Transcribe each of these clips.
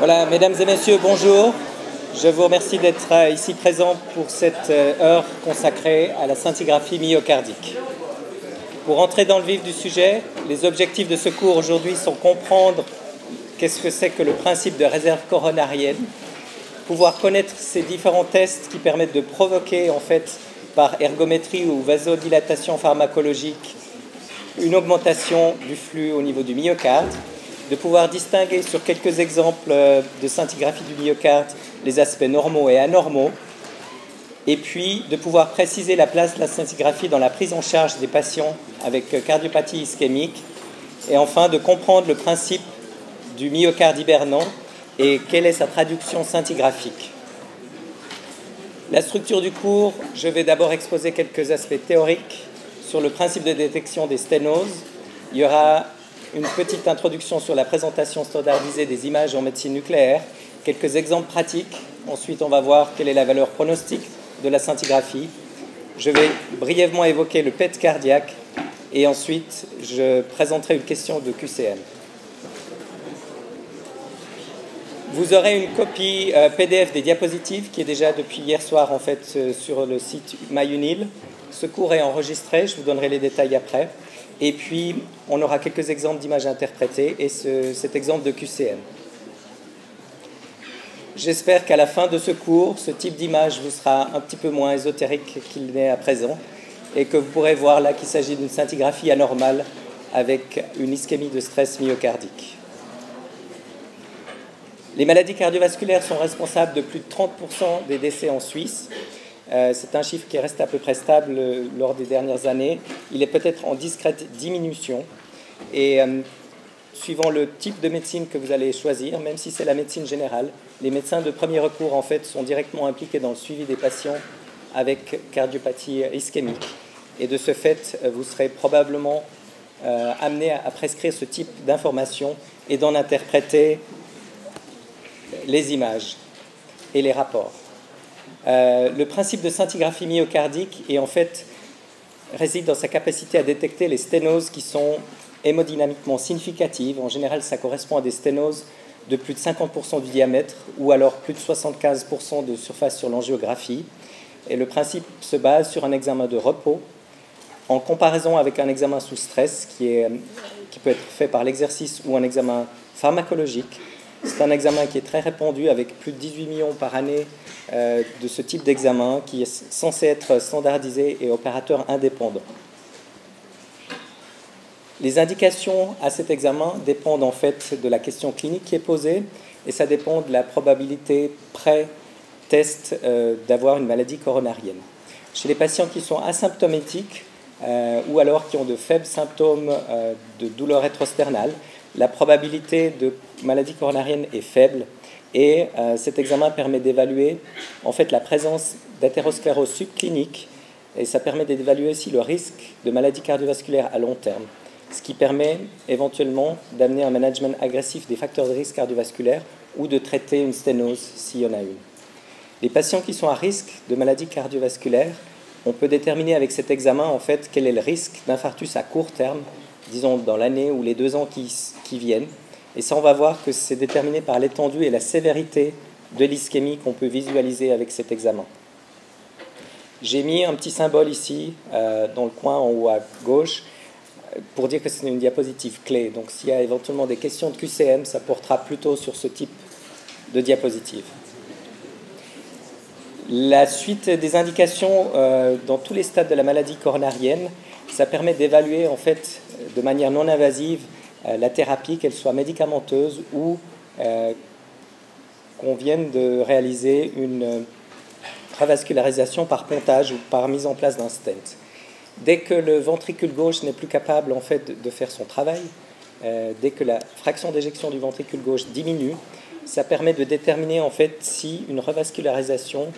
Voilà, mesdames et messieurs, bonjour. Je vous remercie d'être euh, ici présent pour cette euh, heure consacrée à la scintigraphie myocardique. Pour entrer dans le vif du sujet, les objectifs de ce cours aujourd'hui sont comprendre qu'est-ce que c'est que le principe de réserve coronarienne, pouvoir connaître ces différents tests qui permettent de provoquer en fait par ergométrie ou vasodilatation pharmacologique une augmentation du flux au niveau du myocarde, de pouvoir distinguer sur quelques exemples euh, de scintigraphie du myocarde les aspects normaux et anormaux, et puis de pouvoir préciser la place de la scintigraphie dans la prise en charge des patients avec euh, cardiopathie ischémique, et enfin de comprendre le principe du myocarde hibernant et quelle est sa traduction scintigraphique. La structure du cours, je vais d'abord exposer quelques aspects théoriques sur le principe de détection des sténoses. Il y aura une petite introduction sur la présentation standardisée des images en médecine nucléaire, quelques exemples pratiques. Ensuite, on va voir quelle est la valeur pronostique de la scintigraphie. Je vais brièvement évoquer le PET cardiaque et ensuite je présenterai une question de QCM. Vous aurez une copie euh, PDF des diapositives qui est déjà depuis hier soir en fait euh, sur le site MyUnil. Ce cours est enregistré, je vous donnerai les détails après. Et puis, on aura quelques exemples d'images interprétées et cet exemple de QCM. J'espère qu'à la fin de ce cours, ce type d'image vous sera un petit peu moins ésotérique qu'il n'est à présent et que vous pourrez voir là qu'il s'agit d'une scintigraphie anormale avec une ischémie de stress myocardique. Les maladies cardiovasculaires sont responsables de plus de 30% des décès en Suisse. Euh, c'est un chiffre qui reste à peu près stable euh, lors des dernières années. Il est peut-être en discrète diminution. Et euh, suivant le type de médecine que vous allez choisir, même si c'est la médecine générale, les médecins de premier recours en fait sont directement impliqués dans le suivi des patients avec cardiopathie ischémique. Et de ce fait, vous serez probablement amené à prescrire ce type d'informations et d'en interpréter les images et les rapports. Euh, le principe de scintigraphie myocardique est en fait réside dans sa capacité à détecter les sténoses qui sont hémodynamiquement significatives. En général, ça correspond à des sténoses de plus de 50% du diamètre ou alors plus de 75% de surface sur l'angiographie. Et le principe se base sur un examen de repos en comparaison avec un examen sous stress qui, peut être fait par l'exercice ou un examen pharmacologique c'est un examen qui est très répandu avec plus de 18 millions par année euh, de ce type d'examen qui est censé être standardisé et opérateur indépendant. Les indications à cet examen dépendent en fait de la question clinique qui est posée et ça dépend de la probabilité pré-test euh, d'avoir une maladie coronarienne. Chez les patients qui sont asymptomatiques euh, ou alors qui ont de faibles symptômes de douleur rétrosternale, la probabilité de maladie coronarienne est faible et euh, cet examen permet d'évaluer en fait la présence d'athérosclérose subclinique et ça permet d'évaluer aussi le risque de maladie cardiovasculaire à long terme, ce qui permet éventuellement d'amener un management agressif des facteurs de risque cardiovasculaire ou de traiter une sténose s'il y en a une. Les patients qui sont à risque de maladie cardiovasculaire, on peut déterminer avec cet examen en fait quel est le risque d'infarctus à court terme disons dans l'année ou les deux ans qui, viennent. Et ça, on va voir que c'est déterminé par l'étendue et la sévérité de l'ischémie qu'on peut visualiser avec cet examen. J'ai mis un petit symbole ici, euh, dans le coin en haut à gauche, pour dire que c'est une diapositive clé. Donc s'il y a éventuellement des questions de QCM, ça portera plutôt sur ce type de diapositive. La suite des indications euh, dans tous les stades de la maladie coronarienne, ça permet d'évaluer en fait de manière non invasive euh, la thérapie, qu'elle soit médicamenteuse ou euh, qu'on vienne de réaliser une revascularisation par pontage ou par mise en place d'un stent. Dès que le ventricule gauche n'est plus capable en fait de faire son travail, euh, dès que la fraction d'éjection du ventricule gauche diminue, ça permet de déterminer en fait si une revascularisation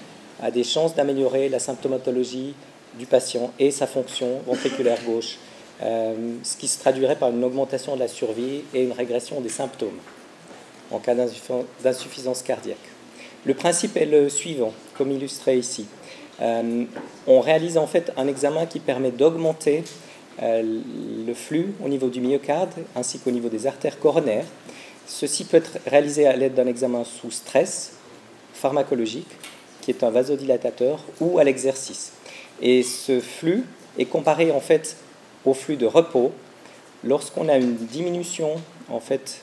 a des chances d'améliorer la symptomatologie du patient et sa fonction ventriculaire gauche euh, ce qui se traduirait par une augmentation de la survie et une régression des symptômes en cas d'insuffisance cardiaque. Le principe est le suivant, comme illustré ici. Euh, on réalise en fait un examen qui permet d'augmenter euh, le flux au niveau du myocarde ainsi qu'au niveau des artères coronaires. Ceci peut être réalisé à l'aide d'un examen sous stress pharmacologique, qui est un vasodilatateur, ou à l'exercice. Et ce flux est comparé en fait au flux de repos lorsqu'on a une diminution en fait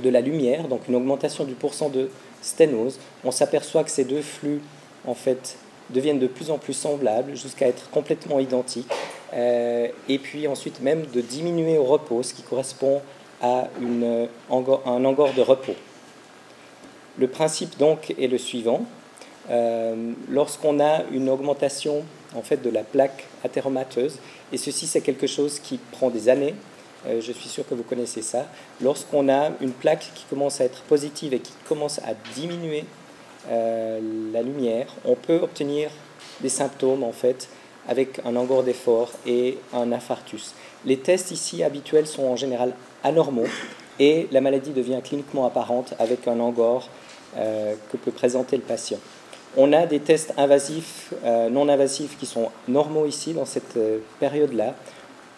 de la lumière, donc une augmentation du pourcent de sténose, on s'aperçoit que ces deux flux en fait deviennent de plus en plus semblables jusqu'à être complètement identiques, euh, et puis ensuite même de diminuer au repos, ce qui correspond à un angor de repos. Le principe donc est le suivant. Euh, lorsqu'on a une augmentation en fait de la plaque athéromateuse, et ceci c'est quelque chose qui prend des années, euh, je suis sûr que vous connaissez ça, lorsqu'on a une plaque qui commence à être positive et qui commence à diminuer euh, la lumière, on peut obtenir des symptômes en fait avec un angor d'effort et un infarctus. Les tests ici habituels sont en général anormaux et la maladie devient cliniquement apparente avec un angor euh, que peut présenter le patient. On a des tests invasifs, euh, non invasifs qui sont normaux ici dans cette euh, période-là.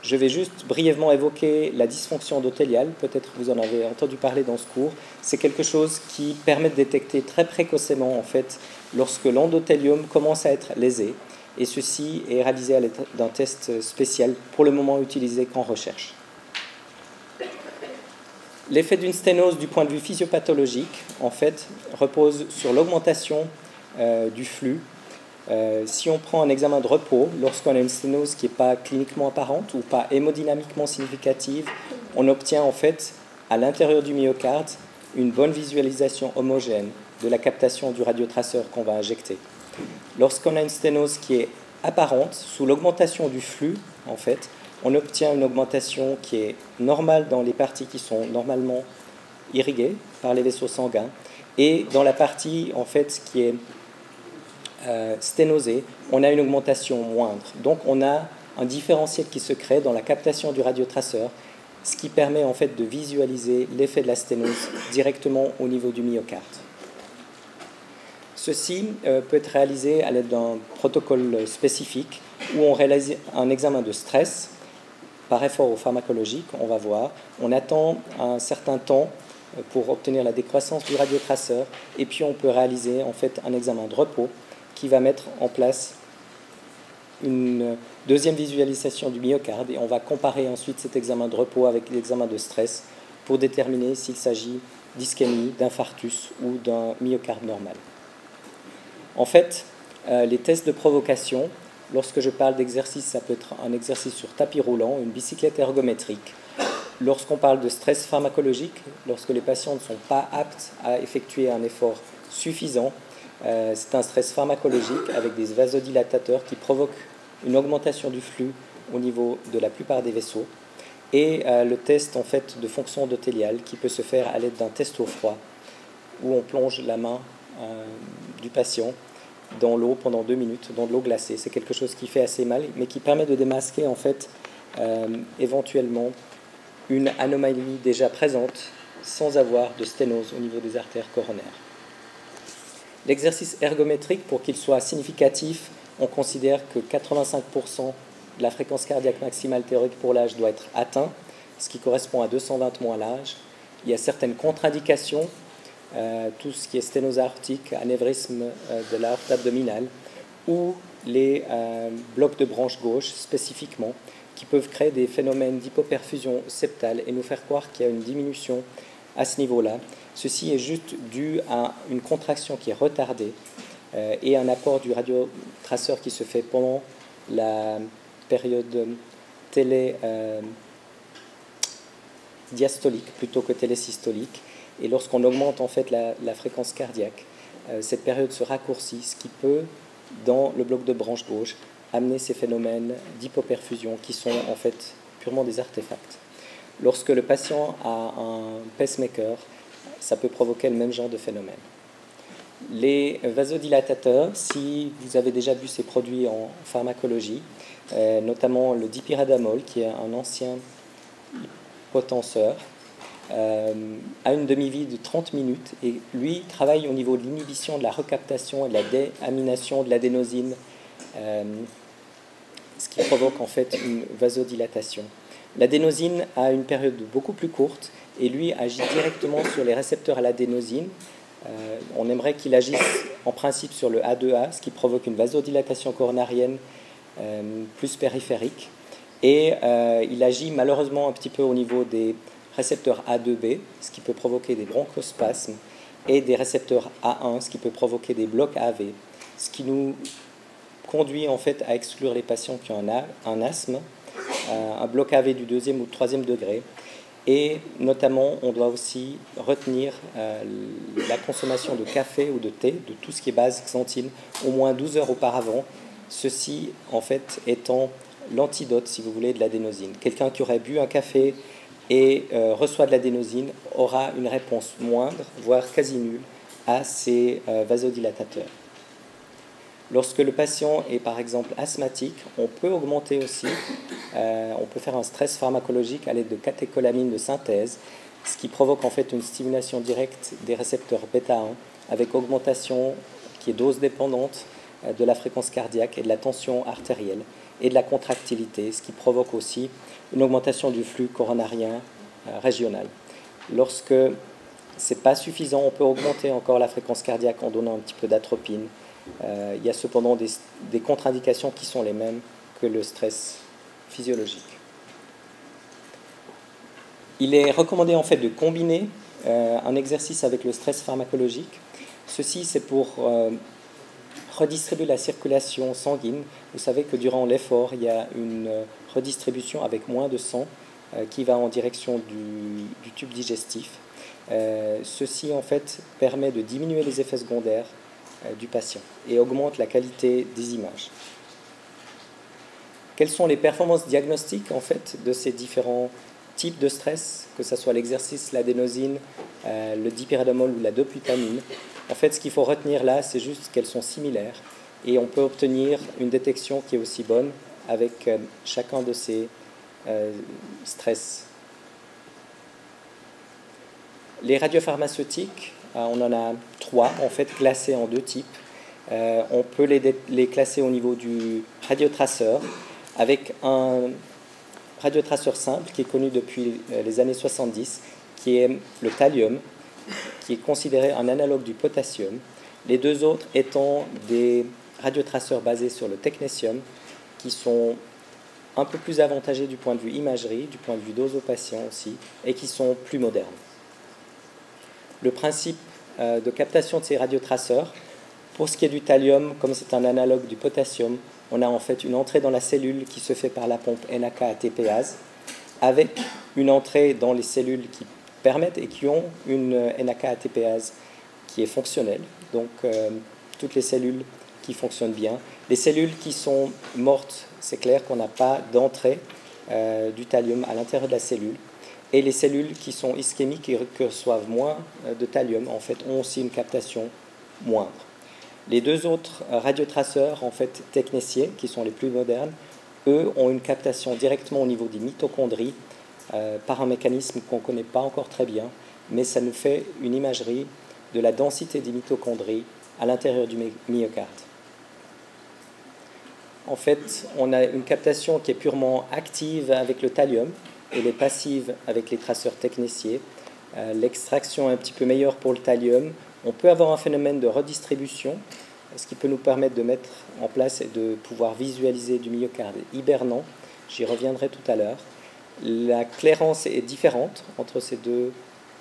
Je vais juste brièvement évoquer la dysfonction endothéliale. Peut-être vous en avez entendu parler dans ce cours. C'est quelque chose qui permet de détecter très précocement en fait lorsque l'endothélium commence à être lésé. Et ceci est réalisé à l'aide d'un test spécial, pour le moment utilisé qu'en recherche. L'effet d'une sténose du point de vue physiopathologique, en fait, repose sur l'augmentation du flux. Euh, si on prend un examen de repos, lorsqu'on a une sténose qui n'est pas cliniquement apparente ou pas hémodynamiquement significative, on obtient en fait à l'intérieur du myocarde une bonne visualisation homogène de la captation du radiotraceur qu'on va injecter. Lorsqu'on a une sténose qui est apparente, sous l'augmentation du flux, en fait, on obtient une augmentation qui est normale dans les parties qui sont normalement irriguées par les vaisseaux sanguins et dans la partie en fait qui est euh, on a une augmentation moindre. Donc on a un différentiel qui se crée dans la captation du radiotraceur, ce qui permet en fait de visualiser l'effet de la sténose directement au niveau du myocarde. Ceci euh, peut être réalisé à l'aide d'un protocole spécifique où on réalise un examen de stress par effort pharmacologique, on va voir. On attend un certain temps euh, pour obtenir la décroissance du radiotraceur et puis on peut réaliser en fait un examen de repos qui va mettre en place une deuxième visualisation du myocarde et on va comparer ensuite cet examen de repos avec l'examen de stress pour déterminer s'il s'agit d'ischémie, d'infarctus ou d'un myocarde normal. En fait, euh, les tests de provocation Lorsque je parle d'exercice, ça peut être un exercice sur tapis roulant, une bicyclette ergométrique. Lorsqu'on parle de stress pharmacologique, lorsque les patients ne sont pas aptes à effectuer un effort suffisant, euh, c'est un stress pharmacologique avec des vasodilatateurs qui provoquent une augmentation du flux au niveau de la plupart des vaisseaux et euh, le test en fait de fonction endothéliale qui peut se faire à l'aide d'un test au froid où on plonge la main euh, du patient dans l'eau pendant deux minutes, dans de l'eau glacée. C'est quelque chose qui fait assez mal, mais qui permet de démasquer en fait éventuellement une anomalie déjà présente sans avoir de sténose au niveau des artères coronaires. L'exercice ergométrique, pour qu'il soit significatif, on considère que 85% de la fréquence cardiaque maximale théorique pour l'âge doit être atteint, ce qui correspond à 220 mois l'âge. Il y a certaines contre-indications euh, tout ce qui est sténose aortique, anévrisme euh, de l'aorte abdominale, ou les euh, blocs de branche gauche spécifiquement, qui peuvent créer des phénomènes d'hypoperfusion septale et nous faire croire qu'il y a une diminution à ce niveau-là. Ceci est juste dû à une contraction qui est retardée et un apport du radiotraceur qui se fait pendant la période télé diastolique plutôt que télésystolique et lorsqu'on augmente en fait la, fréquence cardiaque, euh, cette période se raccourcit, ce qui peut, dans le bloc de branche gauche, amener ces phénomènes d'hypoperfusion qui sont en fait purement des artefacts. Lorsque le patient a un pacemaker, ça peut provoquer le même genre de phénomène. Les vasodilatateurs, si vous avez déjà vu ces produits en pharmacologie, euh, notamment le dipyradamol, qui est un ancien potenseur, euh, a une demi-vie de 30 minutes et lui travaille au niveau de l'inhibition de la recaptation et de la déamination de l'adénosine, euh, ce qui provoque en fait une vasodilatation. L'adénosine a une période beaucoup plus courte et lui agit directement sur les récepteurs à l'adénosine. on aimerait qu'il agisse en principe sur le A2A, ce qui provoque une vasodilatation coronarienne plus périphérique. Et il agit malheureusement un petit peu au niveau des récepteurs A2B, ce qui peut provoquer des bronchospasmes, et des récepteurs A1, ce qui peut provoquer des blocs AV, ce qui nous conduit en fait à exclure les patients qui ont un, asthme, un bloc AV du deuxième ou troisième degré. Et notamment, on doit aussi retenir euh, la consommation de café ou de thé, de tout ce qui est base xanthine, au moins 12 heures auparavant. Ceci, en fait, étant l'antidote, si vous voulez, de l'adénosine. Quelqu'un qui aurait bu un café et euh, reçoit de l'adénosine aura une réponse moindre, voire quasi nulle, à ces euh, vasodilatateurs. Lorsque le patient est par exemple asthmatique, on peut augmenter aussi, euh, on peut faire un stress pharmacologique à l'aide de catécholamine de synthèse, ce qui provoque en fait une stimulation directe des récepteurs bêta 1 avec augmentation qui est dose dépendante de la fréquence cardiaque et de la tension artérielle et de la contractilité, ce qui provoque aussi une augmentation du flux coronarien euh, régional. Lorsque ce n'est pas suffisant, on peut augmenter encore la fréquence cardiaque en donnant un petit peu d'atropine. Euh, il y a cependant des, contre-indications qui sont les mêmes que le stress physiologique. Il est recommandé en fait de combiner euh, un exercice avec le stress pharmacologique. Ceci, c'est pour redistribuer la circulation sanguine. Vous savez que durant l'effort, il y a une redistribution avec moins de sang euh, qui va en direction du, tube digestif. Euh, ceci en fait permet de diminuer les effets secondaires euh, du patient et augmente la qualité des images. Quelles sont les performances diagnostiques en fait de ces différents types de stress, que ce soit l'exercice, l'adénosine, le dipyridamol ou la doputamine? En fait, ce qu'il faut retenir là, c'est juste qu'elles sont similaires et on peut obtenir une détection qui est aussi bonne avec euh, chacun de ces euh, stress. Les radiopharmaceutiques, euh, on en a trois en fait classés en deux types. on peut les, classer au niveau du radiotraceur avec un radiotraceur simple qui est connu depuis les années 70, qui est le thallium, qui est considéré un analogue du potassium. Les deux autres étant des radiotraceurs basés sur le technétium, qui sont un peu plus avantagés du point de vue imagerie, du point de vue dose aux patients aussi, et qui sont plus modernes. Le principe euh, de captation de ces radiotraceurs, pour ce qui est du thallium, comme c'est un analogue du potassium, on a en fait une entrée dans la cellule qui se fait par la pompe NAK-ATPase, avec une entrée dans les cellules qui permettent et qui ont une NAK-ATPase qui est fonctionnelle. Donc euh, toutes les cellules qui fonctionnent bien. Les cellules qui sont mortes, c'est clair qu'on n'a pas d'entrée euh, du thallium à l'intérieur de la cellule. Et les cellules qui sont ischémiques et qui reçoivent moins euh, de thallium, en fait, ont aussi une captation moindre. Les deux autres euh, radiotraceurs, en fait, qui sont les plus modernes, eux ont une captation directement au niveau des mitochondries par un mécanisme qu'on ne connaît pas encore très bien, mais ça nous fait une imagerie de la densité des mitochondries à l'intérieur du myocarde en fait, on a une captation qui est purement active avec le thallium et les passives avec les traceurs techniciers. Euh, l'extraction un petit peu meilleure pour le thallium. On peut avoir un phénomène de redistribution, ce qui peut nous permettre de mettre en place et de pouvoir visualiser du myocarde hibernant. J'y reviendrai tout à l'heure. La clairance est différente entre ces deux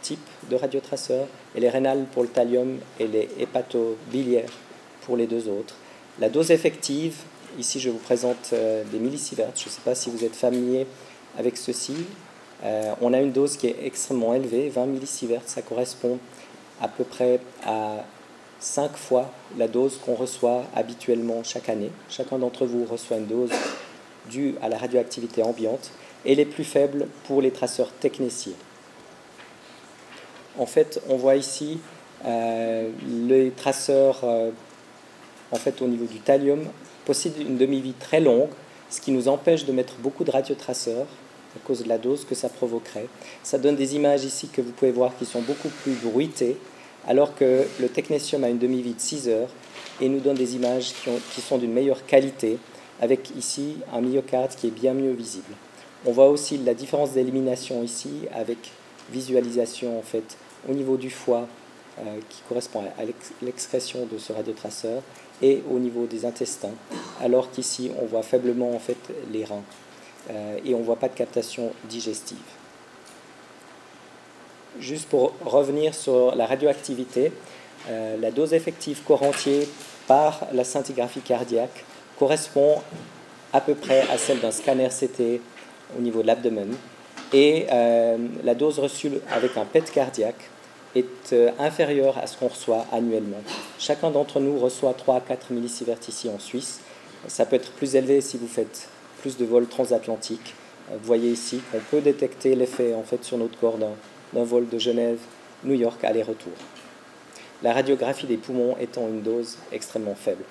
types de radiotraceurs, et les rénales pour le thallium et les hépatobiliaires pour les deux autres. La dose effective Ici, je vous présente euh, des millisieverts. Je ne sais pas si vous êtes familier avec ceci. Euh, on a une dose qui est extrêmement élevée, 20 millisieverts. Ça correspond à peu près à 5 fois la dose qu'on reçoit habituellement chaque année. Chacun d'entre vous reçoit une dose due à la radioactivité ambiante et les plus faibles pour les traceurs techniciens. En fait, on voit ici euh, les traceurs en fait, au niveau du thallium possède une demi-vie très longue, ce qui nous empêche de mettre beaucoup de radiotraceurs à cause de la dose que ça provoquerait. Ça donne des images ici que vous pouvez voir qui sont beaucoup plus bruitées, alors que le technétium a une demi-vie de 6 heures et nous donne des images qui, qui sont d'une meilleure qualité, avec ici un myocarde qui est bien mieux visible. On voit aussi la différence d'élimination ici avec visualisation en fait au niveau du foie qui correspond à l'excrétion de ce radiotraceur et au niveau des intestins, alors qu'ici on voit faiblement en fait les reins et on ne voit pas de captation digestive. Juste pour revenir sur la radioactivité, la dose effective corps par la scintigraphie cardiaque correspond à peu près à celle d'un scanner CT au niveau de l'abdomen. Et euh, la dose reçue avec un PET cardiaque est euh, inférieure à ce qu'on reçoit annuellement. Chacun d'entre nous reçoit 3 à 4 millisieverts ici en Suisse. Ça peut être plus élevé si vous faites plus de vols transatlantiques. Euh, vous voyez ici qu'on peut détecter l'effet en fait sur notre corps d'un vol de Genève, New York aller-retour la radiographie des poumons étant une dose extrêmement faible.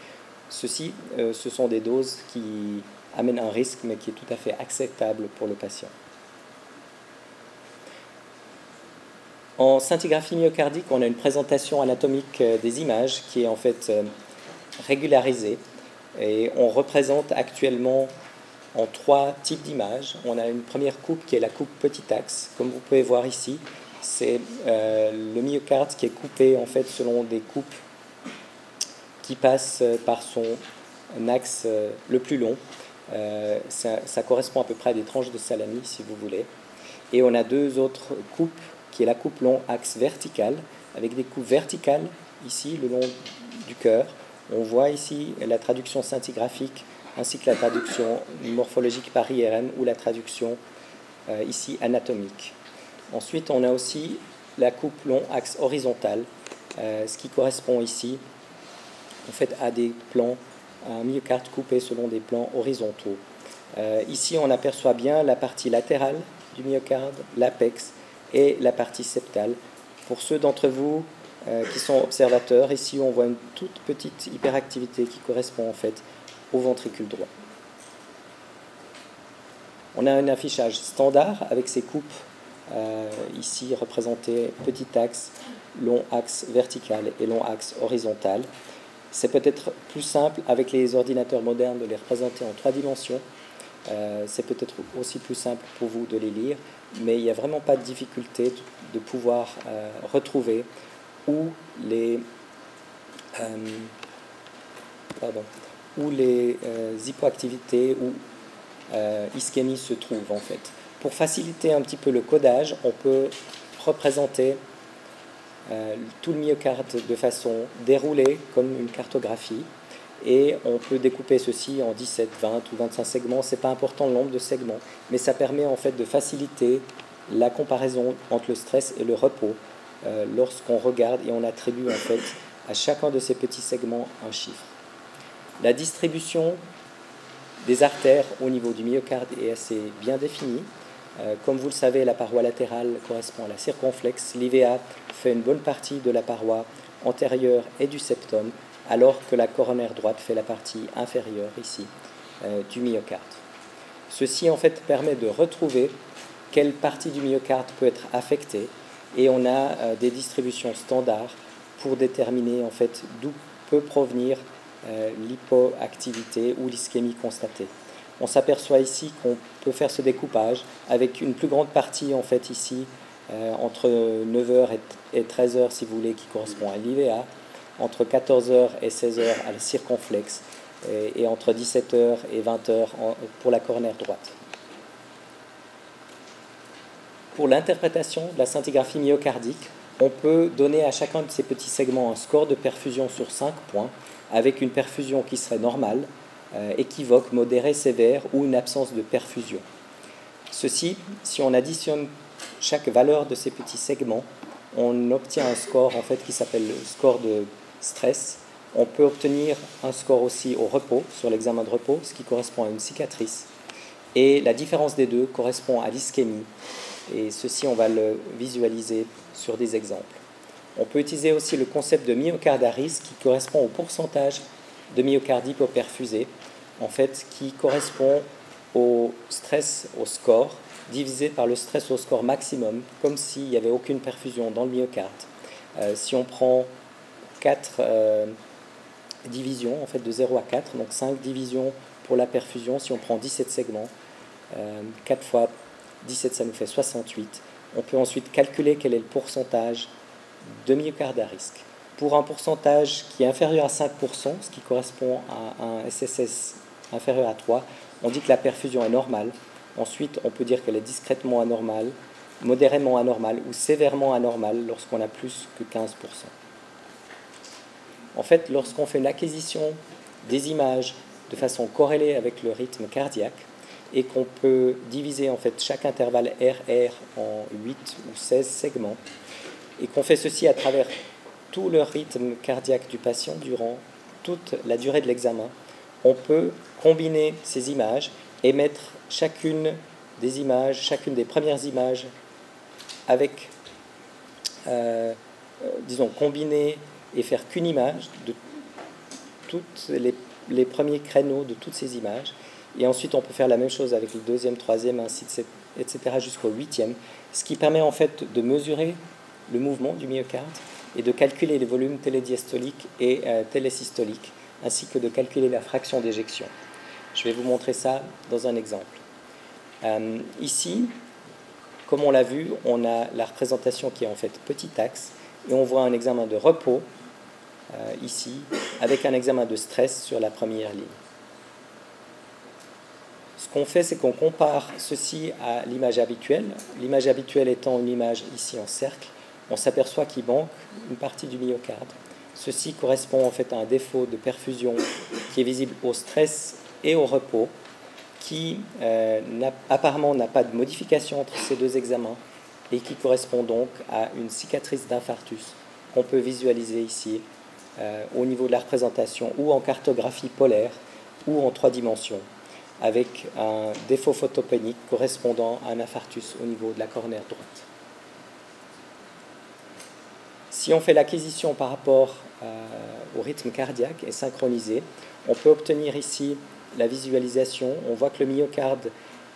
Ceci, euh, ce sont des doses qui amènent un risque, mais qui est tout à fait acceptable pour le patient. En scintigraphie myocardique, on a une présentation anatomique euh, des images qui est en fait régularisée. Et on représente actuellement en trois types d'images. On a une première coupe qui est la coupe petit axe, comme vous pouvez voir ici c'est euh, le myocarde qui est coupé en fait selon des coupes qui passent par son axe euh, le plus long. Euh, ça, correspond à peu près à des tranches de salami, si vous voulez. Et on a deux autres coupes, qui est la coupe long axe vertical, avec des coupes verticales ici, le long du cœur. On voit ici la traduction scintigraphique ainsi que la traduction morphologique par IRM ou la traduction ici anatomique. Ensuite, on a aussi la coupe long axe horizontal, euh, ce qui correspond ici en fait à des plans, un myocarde coupé selon des plans horizontaux. Euh, ici, on aperçoit bien la partie latérale du myocarde, l'apex et la partie septale. Pour ceux d'entre vous euh, qui sont observateurs, ici on voit une toute petite hyperactivité qui correspond en fait au ventricule droit. On a un affichage standard avec ces coupes euh, ici représenté petit axe, long axe vertical et long axe horizontal. C'est peut-être plus simple avec les ordinateurs modernes de les représenter en trois dimensions. Euh, c'est peut-être aussi plus simple pour vous de les lire, mais il n'y a vraiment pas de difficulté de pouvoir euh, retrouver où les, pardon, où les hypoactivités ou ischémies se trouvent en fait. Pour faciliter un petit peu le codage, on peut représenter euh, tout le myocarde de façon déroulée comme une cartographie et on peut découper ceci en 17, 20 ou 25 segments. Ce n'est pas important le nombre de segments, mais ça permet en fait de faciliter la comparaison entre le stress et le repos euh, lorsqu'on regarde et on attribue en fait à chacun de ces petits segments un chiffre. La distribution des artères au niveau du myocarde est assez bien définie. Euh, comme vous le savez, la paroi latérale correspond à la circonflexe. L'IVA fait une bonne partie de la paroi antérieure et du septum, alors que la coronaire droite fait la partie inférieure ici euh, du myocarde. Ceci en fait permet de retrouver quelle partie du myocarde peut être affectée et on a euh, des distributions standards pour déterminer en fait d'où peut provenir l'hypoactivité ou l'ischémie constatée on s'aperçoit ici qu'on peut faire ce découpage avec une plus grande partie en fait ici euh, entre 9h et 13h si vous voulez qui correspond à l'IVA, entre 14h et 16h à la circonflexe et, entre 17h et 20h pour la coronaire droite. Pour l'interprétation de la scintigraphie myocardique, on peut donner à chacun de ces petits segments un score de perfusion sur 5 points avec une perfusion qui serait normale, euh, équivoque, modéré, sévère ou une absence de perfusion. Ceci, si on additionne chaque valeur de ces petits segments, on obtient un score en fait qui s'appelle le score de stress. On peut obtenir un score aussi au repos, sur l'examen de repos, ce qui correspond à une cicatrice. Et la différence des deux correspond à l'ischémie. Et ceci, on va le visualiser sur des exemples. On peut utiliser aussi le concept de myocarde à risque qui correspond au pourcentage de myocarde hypoperfusée, en fait, qui correspond au stress au score divisé par le stress au score maximum, comme s'il n'y avait aucune perfusion dans le myocarde. Euh, si on prend 4 euh, divisions, en fait de 0 à 4, donc 5 divisions pour la perfusion, si on prend 17 segments, 4 euh, fois 17 ça nous fait 68, on peut ensuite calculer quel est le pourcentage de myocarde à risque. Pour un pourcentage qui est inférieur à 5%, ce qui correspond à un SSS inférieur à 3, on dit que la perfusion est normale. Ensuite, on peut dire qu'elle est discrètement anormale, modérément anormale ou sévèrement anormale lorsqu'on a plus que 15%. En fait, lorsqu'on fait une acquisition des images de façon corrélée avec le rythme cardiaque et qu'on peut diviser en fait chaque intervalle RR en 8 ou 16 segments et qu'on fait ceci à travers tout le rythme cardiaque du patient durant toute la durée de l'examen, on peut combiner ces images et mettre chacune des images, chacune des premières images avec, euh, euh, disons, combiner et faire qu'une image de toutes les, premiers créneaux de toutes ces images. Et ensuite, on peut faire la même chose avec le deuxième, troisième, ainsi de etc. jusqu'au huitième, ce qui permet en fait de mesurer le mouvement du myocarde et de calculer les volumes télédiastoliques et euh, télésystoliques, ainsi que de calculer la fraction d'éjection. Je vais vous montrer ça dans un exemple. Euh, ici, comme on l'a vu, on a la représentation qui est en fait petit axe, et on voit un examen de repos euh, ici, avec un examen de stress sur la première ligne. Ce qu'on fait, c'est qu'on compare ceci à l'image habituelle, l'image habituelle étant une image ici en cercle, on s'aperçoit qu'il manque une partie du myocarde. Ceci correspond en fait à un défaut de perfusion qui est visible au stress et au repos, qui euh, apparemment n'a pas de modification entre ces deux examens et qui correspond donc à une cicatrice d'infarctus qu'on peut visualiser ici euh, au niveau de la représentation ou en cartographie polaire ou en trois dimensions avec un défaut photopénique correspondant à un infarctus au niveau de la cornère droite. Si on fait l'acquisition par rapport euh, au rythme cardiaque et synchronisé, on peut obtenir ici la visualisation. On voit que le myocarde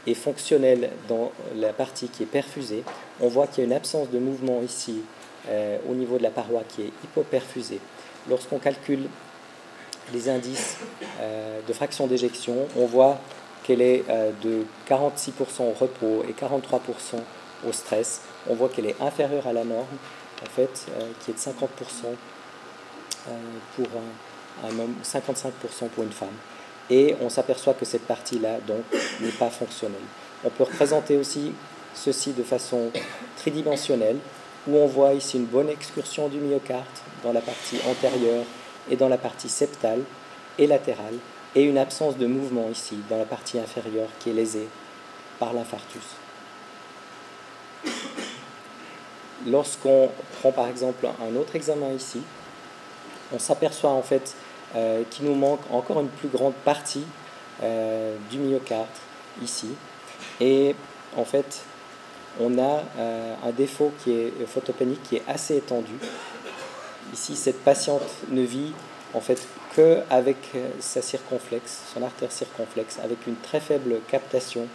est fonctionnel dans la partie qui est perfusée. On voit qu'il y a une absence de mouvement ici euh, au niveau de la paroi qui est hypoperfusée. Lorsqu'on calcule les indices euh, de fraction d'éjection, on voit qu'elle est de 46% au repos et 43% au stress. On voit qu'elle est inférieure à la norme en fait, euh, qui est de 50% euh, pour un, homme, 55% pour une femme. Et on s'aperçoit que cette partie-là, donc, n'est pas fonctionnelle. On peut représenter aussi ceci de façon tridimensionnelle, où on voit ici une bonne excursion du myocarde dans la partie antérieure et dans la partie septale et latérale, et une absence de mouvement ici dans la partie inférieure qui est lésée par l'infarctus. Lorsqu'on prend par exemple un autre examen ici, on s'aperçoit en fait euh, qu'il nous manque encore une plus grande partie euh, du myocarde ici. Et en fait, on a euh, un défaut qui est photopénique qui est assez étendu. Ici, cette patiente ne vit en fait que avec sa circonflexe, son artère circonflexe, avec une très faible captation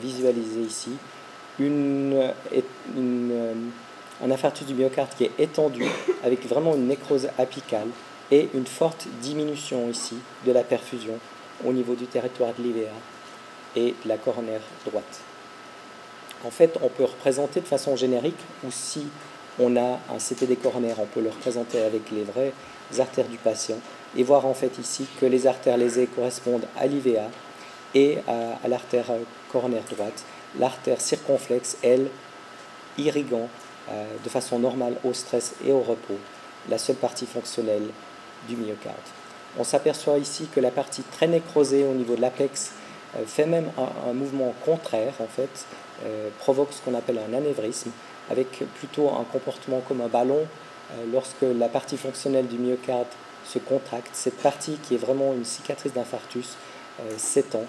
visualisée ici, un infarctus du myocarde qui est étendu, avec vraiment une nécrose apicale et une forte diminution ici de la perfusion au niveau du territoire de l'IVA et de la coronaire droite. En fait, on peut représenter de façon générique, ou si on a un CTD coronaire, on peut le représenter avec les vraies artères du patient, et voir en fait ici que les artères lésées correspondent à l'IVA et à, l'artère coronaire droite. L'artère circonflexe, elle, irriguant de façon normale au stress et au repos, la seule partie fonctionnelle du myocarde. On s'aperçoit ici que la partie très nécrosée au niveau de l'apex euh, fait même un, mouvement contraire, en fait, euh, provoque ce qu'on appelle un anévrisme, avec plutôt un comportement comme un ballon. lorsque la partie fonctionnelle du myocarde se contracte, cette partie qui est vraiment une cicatrice d'infarctus s'étend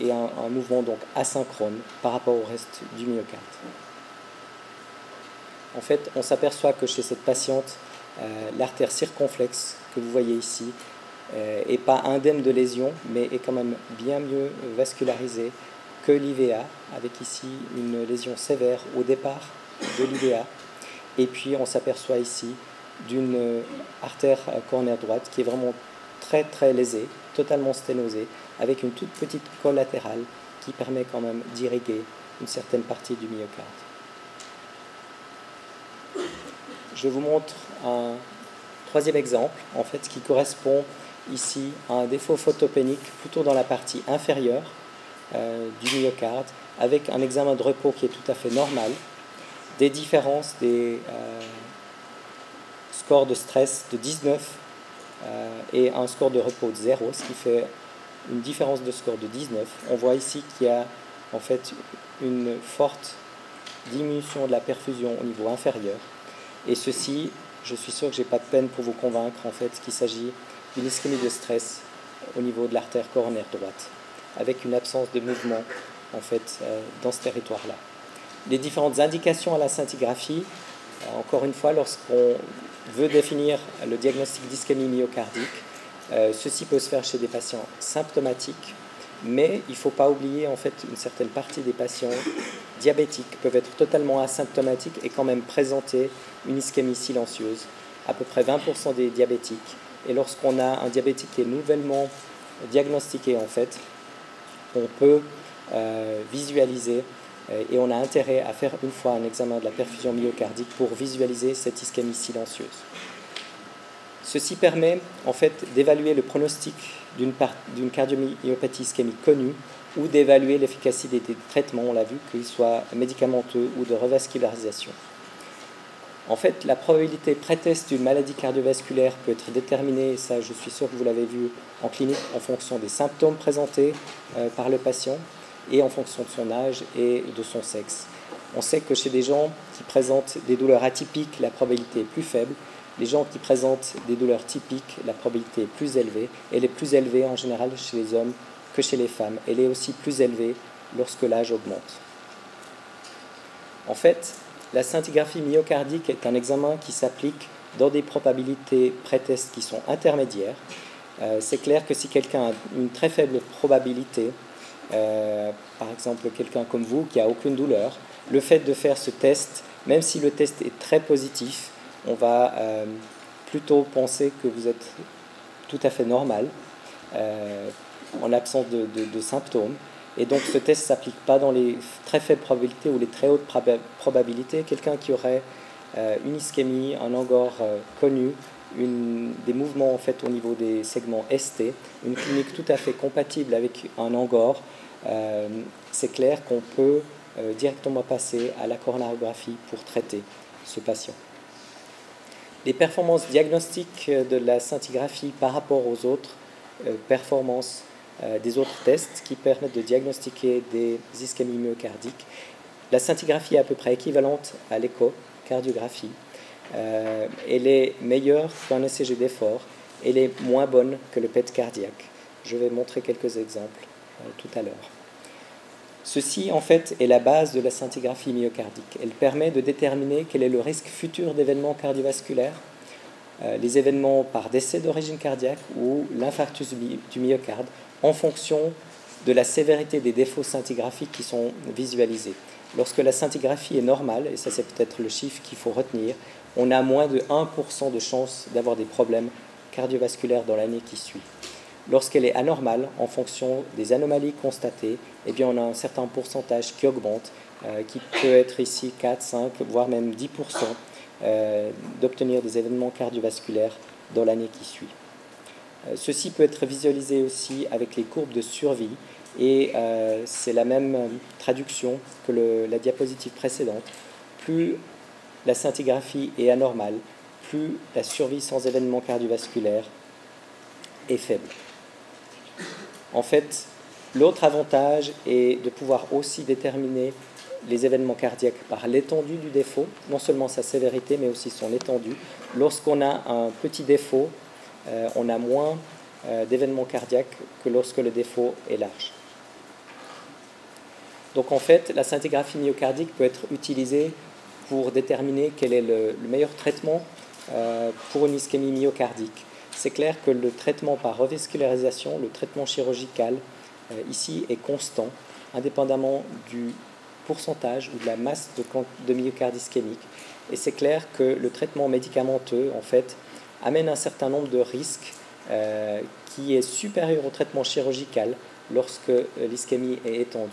et un, un mouvement donc asynchrone par rapport au reste du myocarde en fait, on s'aperçoit que chez cette patiente, euh, l'artère circonflexe que vous voyez ici n'est euh, pas indemne de lésion, mais est quand même bien mieux vascularisée que l'IVA, avec ici une lésion sévère au départ de l'IVA. Et puis on s'aperçoit ici d'une artère coronaire droite qui est vraiment très très lésée, totalement sténosée, avec une toute petite collatérale qui permet quand même d'irriguer une certaine partie du myocarde. Je vous montre un troisième exemple, en fait, qui correspond ici à un défaut photopénique plutôt dans la partie inférieure euh, du myocarde, avec un examen de repos qui est tout à fait normal, des différences des euh, scores de stress de 19 euh, et un score de repos de 0, ce qui fait une différence de score de 19. On voit ici qu'il y a en fait une forte diminution de la perfusion au niveau inférieur. Et ceci, je suis sûr que j'ai pas de peine pour vous convaincre en fait qu'il s'agit d'une ischémie de stress au niveau de l'artère coronaire droite, avec une absence de mouvement en fait euh, dans ce territoire-là. Les différentes indications à la scintigraphie, euh, encore une fois, lorsqu'on veut définir le diagnostic d'ischémie myocardique, euh, ceci peut se faire chez des patients symptomatiques, mais il ne faut pas oublier en fait une certaine partie des patients diabétiques peuvent être totalement asymptomatiques et quand même présenter une ischémie silencieuse. À peu près 20% des diabétiques. Et lorsqu'on a un diabétique qui est nouvellement diagnostiqué en fait, on peut euh, visualiser euh, et on a intérêt à faire une fois un examen de la perfusion myocardique pour visualiser cette ischémie silencieuse. Ceci permet en fait d'évaluer le pronostic d'une cardiomyopathie ischémique connue ou d'évaluer l'efficacité des traitements, on l'a vu, qu'ils soient médicamenteux ou de revascularisation. En fait, la probabilité pré-test d'une maladie cardiovasculaire peut être déterminée, et ça je suis sûr que vous l'avez vu en clinique, en fonction des symptômes présentés euh, par le patient et en fonction de son âge et de son sexe. On sait que chez des gens qui présentent des douleurs atypiques, la probabilité est plus faible, les gens qui présentent des douleurs typiques, la probabilité est plus élevée. Elle est plus élevée en général chez les hommes que chez les femmes. Elle est aussi plus élevée lorsque l'âge augmente. En fait, la scintigraphie myocardique est un examen qui s'applique dans des probabilités pré-test qui sont intermédiaires. Euh, c'est clair que si quelqu'un a une très faible probabilité, euh, par exemple quelqu'un comme vous qui a aucune douleur, le fait de faire ce test, même si le test est très positif, on va euh, plutôt penser que vous êtes tout à fait normal, euh, en absence de, symptômes. Et donc ce test ne s'applique pas dans les très faibles probabilités ou les très hautes probabilités. Quelqu'un qui aurait euh, une ischémie, un angor connu, des mouvements en fait au niveau des segments ST, une clinique tout à fait compatible avec un angor, c'est clair qu'on peut directement passer à la coronarographie pour traiter ce patient les performances diagnostiques de la scintigraphie par rapport aux autres euh, performances euh, des autres tests qui permettent de diagnostiquer des ischémies myocardiques. La scintigraphie est à peu près équivalente à l'échocardiographie. Euh, elle est meilleure qu'un ECG d'effort. Elle est moins bonne que le PET cardiaque. Je vais montrer quelques exemples tout à l'heure. Ceci, en fait, est la base de la scintigraphie myocardique. Elle permet de déterminer quel est le risque futur d'événements cardiovasculaires, euh, les événements par décès d'origine cardiaque ou l'infarctus du myocarde, en fonction de la sévérité des défauts scintigraphiques qui sont visualisés. Lorsque la scintigraphie est normale, et ça c'est peut-être le chiffre qu'il faut retenir, on a moins de 1% de chance d'avoir des problèmes cardiovasculaires dans l'année qui suit. Lorsqu'elle est anormale, en fonction des anomalies constatées, eh bien, on a un certain pourcentage qui augmente, euh, qui peut être ici 4, 5, voire même 10% euh, d'obtenir des événements cardiovasculaires dans l'année qui suit. Euh, ceci peut être visualisé aussi avec les courbes de survie et c'est la même traduction que la diapositive précédente. Plus la scintigraphie est anormale, plus la survie sans événements cardiovasculaires est faible. En fait, l'autre avantage est de pouvoir aussi déterminer les événements cardiaques par l'étendue du défaut, non seulement sa sévérité, mais aussi son étendue. Lorsqu'on a un petit défaut, euh, on a moins euh, d'événements cardiaques que lorsque le défaut est large. Donc en fait, la scintigraphie myocardique peut être utilisée pour déterminer quel est le, meilleur traitement euh, pour une ischémie myocardique c'est clair que le traitement par revascularisation, le traitement chirurgical, euh, ici est constant, indépendamment du pourcentage ou de la masse de, de myocarde ischémique. Et c'est clair que le traitement médicamenteux, en fait, amène un certain nombre de risques euh, qui est supérieur au traitement chirurgical lorsque l'ischémie est étendue.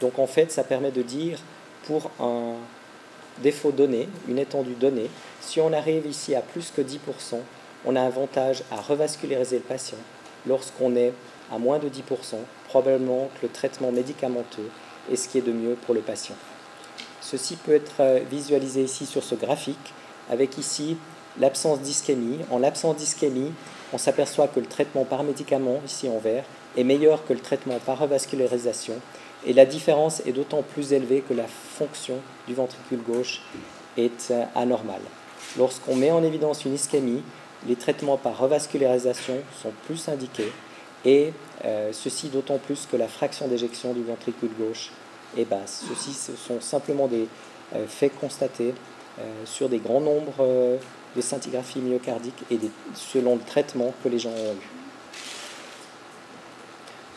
Donc en fait, ça permet de dire pour un défaut donné, une étendue donnée, Si on arrive ici à plus que 10%, on a avantage à revasculariser le patient. Lorsqu'on est à moins de 10%, probablement que le traitement médicamenteux est ce qui est de mieux pour le patient. Ceci peut être euh, visualisé ici sur ce graphique, avec ici l'absence d'ischémie. En l'absence d'ischémie, on s'aperçoit que le traitement par médicament, ici en vert, est meilleur que le traitement par revascularisation, et la différence est d'autant plus élevée que la fonction du ventricule gauche est euh, anormale. Lorsqu'on met en évidence une ischémie, les traitements par revascularisation sont plus indiqués, et euh, ceci d'autant plus que la fraction d'éjection du ventricule gauche est basse. Ceci ce sont simplement des euh, faits constatés sur des grands nombres de scintigraphie myocardique et selon le traitement que les gens ont eu.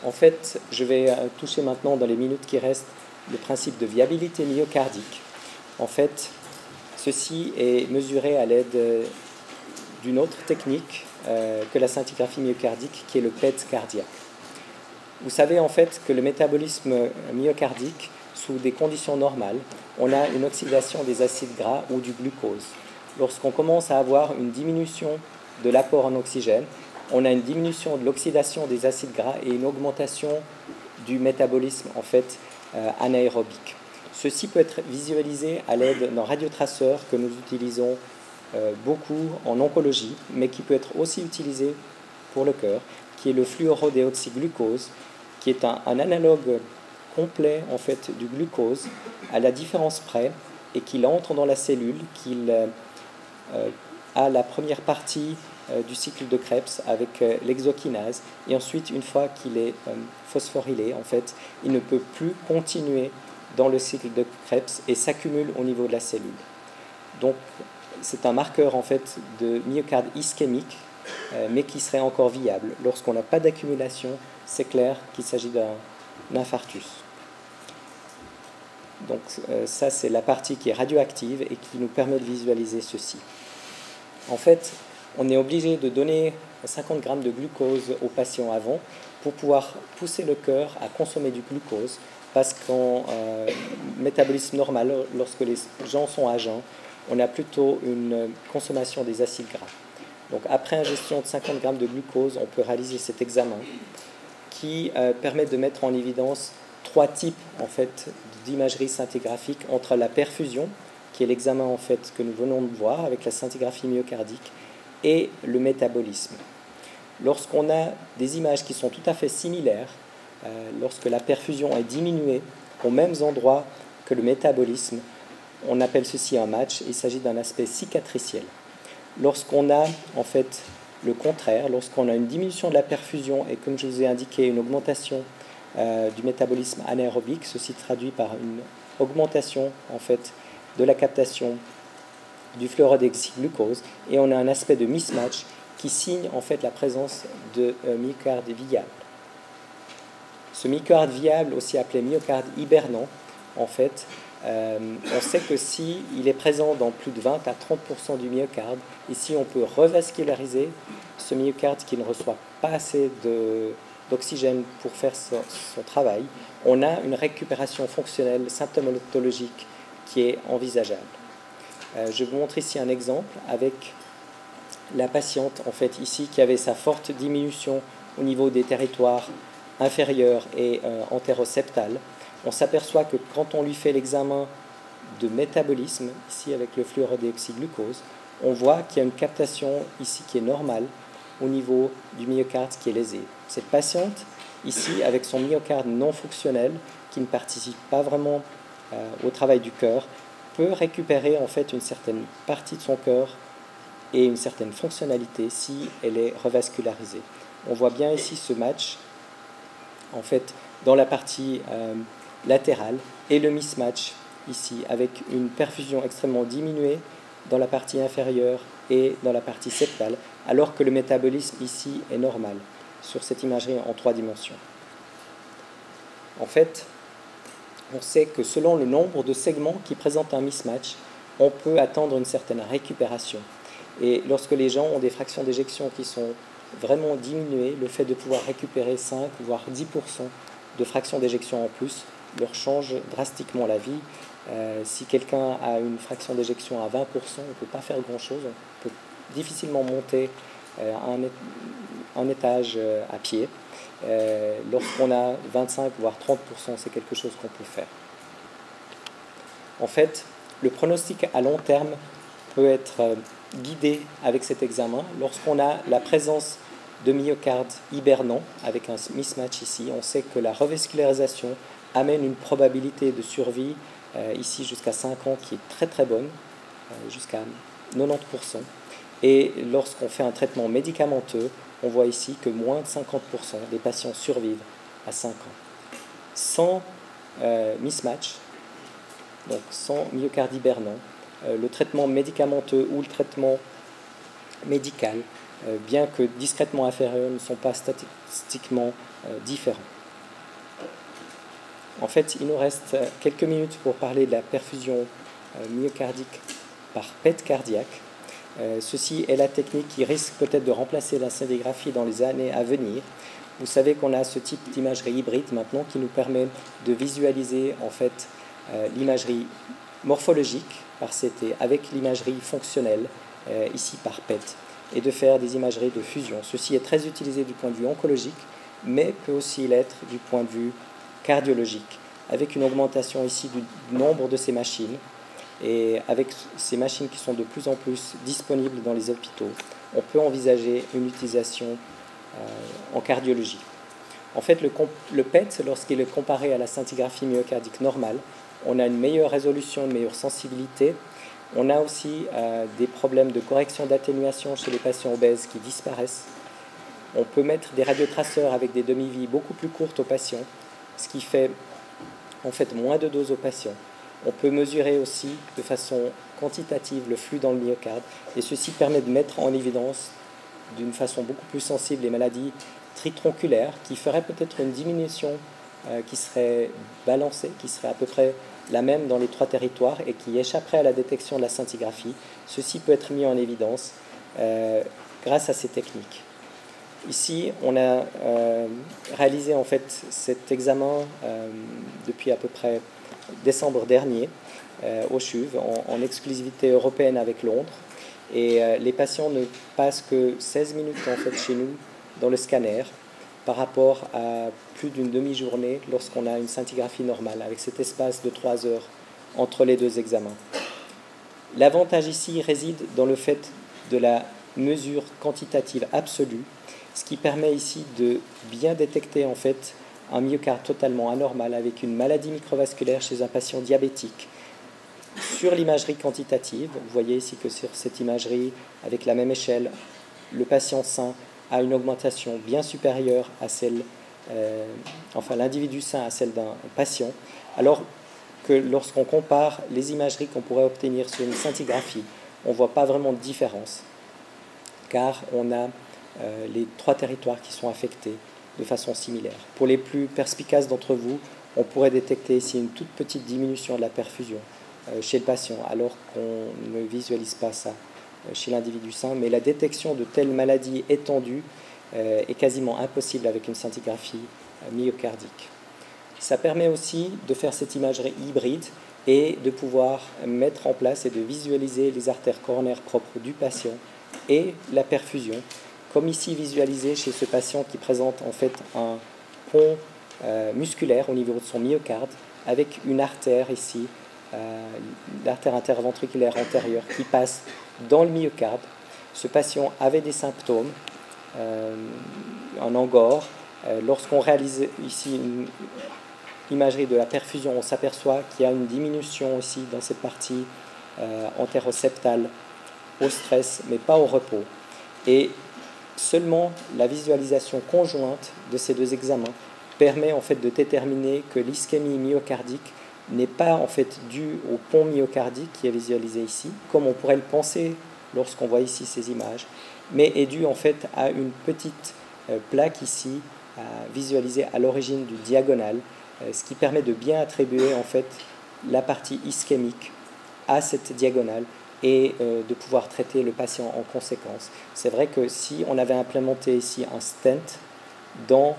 En fait, je vais euh, toucher maintenant dans les minutes qui restent le principe de viabilité myocardique. En fait, ceci est mesuré à l'aide euh, d'une autre technique euh, que la scintigraphie myocardique, qui est le PET cardiaque. Vous savez en fait que le métabolisme myocardique, sous des conditions normales, on a une oxydation des acides gras ou du glucose lorsqu'on commence à avoir une diminution de l'apport en oxygène, on a une diminution de l'oxydation des acides gras et une augmentation du métabolisme en fait euh, anaérobique. Ceci peut être visualisé à l'aide d'un radiotraceur que nous utilisons beaucoup en oncologie, mais qui peut être aussi utilisé pour le cœur, qui est le fluorodéoxyglucose, qui est un, analogue complet en fait du glucose à la différence près et qu'il entre dans la cellule, qu'il euh, euh, à la première partie euh, du cycle de Krebs avec euh, l'exokinase. Et ensuite, une fois qu'il est phosphorylé, en fait, il ne peut plus continuer dans le cycle de Krebs et s'accumule au niveau de la cellule. Donc, c'est un marqueur en fait de myocarde ischémique, mais qui serait encore viable. Lorsqu'on n'a pas d'accumulation, c'est clair qu'il s'agit d'un infarctus. Donc ça, c'est la partie qui est radioactive et qui nous permet de visualiser ceci. En fait, on est obligé de donner 50 grammes de glucose au patient avant pour pouvoir pousser le cœur à consommer du glucose parce qu'en euh, métabolisme normal, lorsque les gens sont à jeun, on a plutôt une consommation des acides gras. Donc après ingestion de 50 grammes de glucose, on peut réaliser cet examen qui euh, permet de mettre en évidence trois types en fait d'imagerie scintigraphique entre la perfusion, qui est l'examen en fait que nous venons de voir avec la scintigraphie myocardique, et le métabolisme. Lorsqu'on a des images qui sont tout à fait similaires, euh, lorsque la perfusion est diminuée aux mêmes endroits que le métabolisme, on appelle ceci un match. Il s'agit d'un aspect cicatriciel. Lorsqu'on a en fait le contraire, lorsqu'on a une diminution de la perfusion et comme je vous ai indiqué une augmentation euh, du métabolisme anaérobique, ceci traduit par une augmentation en fait de la captation du fluorodexyglucose et on a un aspect de mismatch qui signe en fait la présence de euh, myocarde viable. Ce myocarde viable, aussi appelé myocarde hibernant, en fait, euh, on sait que si il est présent dans plus de 20 à 30% du myocarde, ici on peut revasculariser ce myocarde qui ne reçoit pas assez d'oxygène pour faire son, travail, on a une récupération fonctionnelle symptomatologique qui est envisageable. Euh, je vous montre ici un exemple avec la patiente, en fait, ici, qui avait sa forte diminution au niveau des territoires inférieurs et euh, antéroseptales. On s'aperçoit que quand on lui fait l'examen de métabolisme, ici avec le fluorodéoxyglucose, on voit qu'il y a une captation ici qui est normale au niveau du myocarde qui est lésé. Cette patiente, ici, avec son myocarde non fonctionnel, qui ne participe pas vraiment euh, au travail du cœur peut récupérer en fait une certaine partie de son cœur et une certaine fonctionnalité si elle est revascularisée. On voit bien ici ce match en fait dans la partie euh, latérale et le mismatch ici avec une perfusion extrêmement diminuée dans la partie inférieure et dans la partie septale alors que le métabolisme ici est normal sur cette imagerie en trois dimensions. En fait, on sait que selon le nombre de segments qui présentent un mismatch, on peut attendre une certaine récupération. Et lorsque les gens ont des fractions d'éjection qui sont vraiment diminuées, le fait de pouvoir récupérer 5 voire 10% de fractions d'éjection en plus leur change drastiquement la vie si quelqu'un a une fraction d'éjection à 20%, on ne peut pas faire grand-chose. On peut difficilement monter un, étage à pied. Lorsqu'on a 25 voire 30%, c'est quelque chose qu'on peut faire. En fait, le pronostic à long terme peut être guidé avec cet examen lorsqu'on a la présence de myocarde hibernant avec un mismatch ici. On sait que la revascularisation amène une probabilité de survie euh, ici jusqu'à 5 ans qui est très très bonne, euh, jusqu'à 90%. Et lorsqu'on fait un traitement médicamenteux, on voit ici que moins de 50% des patients survivent à 5 ans. Sans euh, mismatch, donc sans myocarde hibernant, le traitement médicamenteux ou le traitement médical bien que discrètement inférieurs, ne sont pas statistiquement différents. En fait, il nous reste quelques minutes pour parler de la perfusion euh, myocardique par PET cardiaque. Ceci est la technique qui risque peut-être de remplacer la scintigraphie dans les années à venir. Vous savez qu'on a ce type d'imagerie hybride maintenant qui nous permet de visualiser en fait l'imagerie morphologique par CT avec l'imagerie fonctionnelle ici par PET et de faire des imageries de fusion. Ceci est très utilisé du point de vue oncologique, mais peut aussi l'être du point de vue cardiologique, avec une augmentation ici du nombre de ces machines et avec ces machines qui sont de plus en plus disponibles dans les hôpitaux, on peut envisager une utilisation euh, en cardiologie. En fait, le, PET, lorsqu'il est comparé à la scintigraphie myocardique normale, on a une meilleure résolution, une meilleure sensibilité, on a aussi euh, des problèmes de correction d'atténuation chez les patients obèses qui disparaissent. On peut mettre des radiotraceurs avec des demi-vies beaucoup plus courtes aux patients, ce qui fait en fait moins de doses aux patients. On peut mesurer aussi de façon quantitative le flux dans le myocarde et ceci permet de mettre en évidence d'une façon beaucoup plus sensible les maladies tritronculaires qui feraient peut-être une diminution euh, qui serait balancée, qui serait à peu près la même dans les trois territoires et qui échapperait à la détection de la scintigraphie. Ceci peut être mis en évidence euh, grâce à ces techniques. Ici, on a euh, réalisé en fait cet examen euh, depuis à peu près décembre dernier au CHUV en, exclusivité européenne avec Londres. Et les patients ne passent que 16 minutes en fait chez nous dans le scanner par rapport à plus d'une demi-journée lorsqu'on a une scintigraphie normale, avec cet espace de 3 heures entre les deux examens. L'avantage ici réside dans le fait de la mesure quantitative absolue, ce qui permet ici de bien détecter en fait un myocarde totalement anormal avec une maladie microvasculaire chez un patient diabétique. Sur l'imagerie quantitative, vous voyez ici que sur cette imagerie, avec la même échelle, le patient sain a une augmentation bien supérieure à celle, euh, enfin l'individu sain à celle d'un patient, alors que lorsqu'on compare les imageries qu'on pourrait obtenir sur une scintigraphie, on ne voit pas vraiment de différence, car on a les trois territoires qui sont affectés de façon similaire. Pour les plus perspicaces d'entre vous, on pourrait détecter ici une toute petite diminution de la perfusion euh, chez le patient, alors qu'on ne visualise pas ça euh, chez l'individu sain, mais la détection de telles maladies étendues euh, est quasiment impossible avec une scintigraphie euh, myocardique. Ça permet aussi de faire cette imagerie hybride et de pouvoir mettre en place et de visualiser les artères coronaires propres du patient et la perfusion, comme ici visualisé chez ce patient qui présente en fait un pont musculaire au niveau de son myocarde avec une artère ici, l'artère interventriculaire antérieure qui passe dans le myocarde. Ce patient avait des symptômes, euh, en angor. Euh, lorsqu'on réalise ici une imagerie de la perfusion, on s'aperçoit qu'il y a une diminution aussi dans cette partie euh, antéroceptale au stress, mais pas au repos. Seulement la visualisation conjointe de ces deux examens permet en fait de déterminer que l'ischémie myocardique n'est pas en fait dû au pont myocardique qui est visualisé ici, comme on pourrait le penser lorsqu'on voit ici ces images, mais est dû en fait à une petite euh, plaque ici visualisée à l'origine du diagonal, euh, ce qui permet de bien attribuer en fait la partie ischémique à cette diagonale et euh, de pouvoir traiter le patient en conséquence. C'est vrai que si on avait implémenté ici un stent dans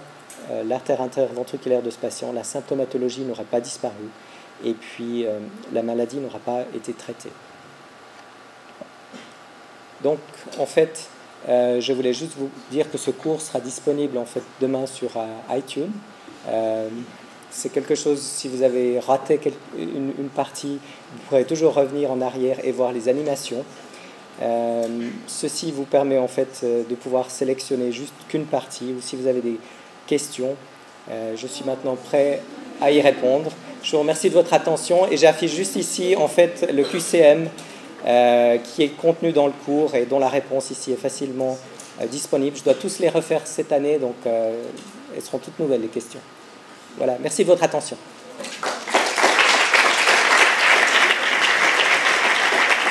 l'artère interventriculaire de ce patient, la symptomatologie n'aurait pas disparu et puis la maladie n'aura pas été traitée. Donc, en fait, je voulais juste vous dire que ce cours sera disponible en fait demain sur iTunes. C'est quelque chose, si vous avez raté une, partie, vous pourrez toujours revenir en arrière et voir les animations. Euh, ceci vous permet en fait euh, de pouvoir sélectionner juste qu'une partie ou si vous avez des questions, euh, je suis maintenant prêt à y répondre. Je vous remercie de votre attention et j'affiche juste ici en fait le QCM qui est contenu dans le cours et dont la réponse ici est facilement disponible. Je dois tous les refaire cette année donc elles seront toutes nouvelles les questions. Voilà, merci de votre attention.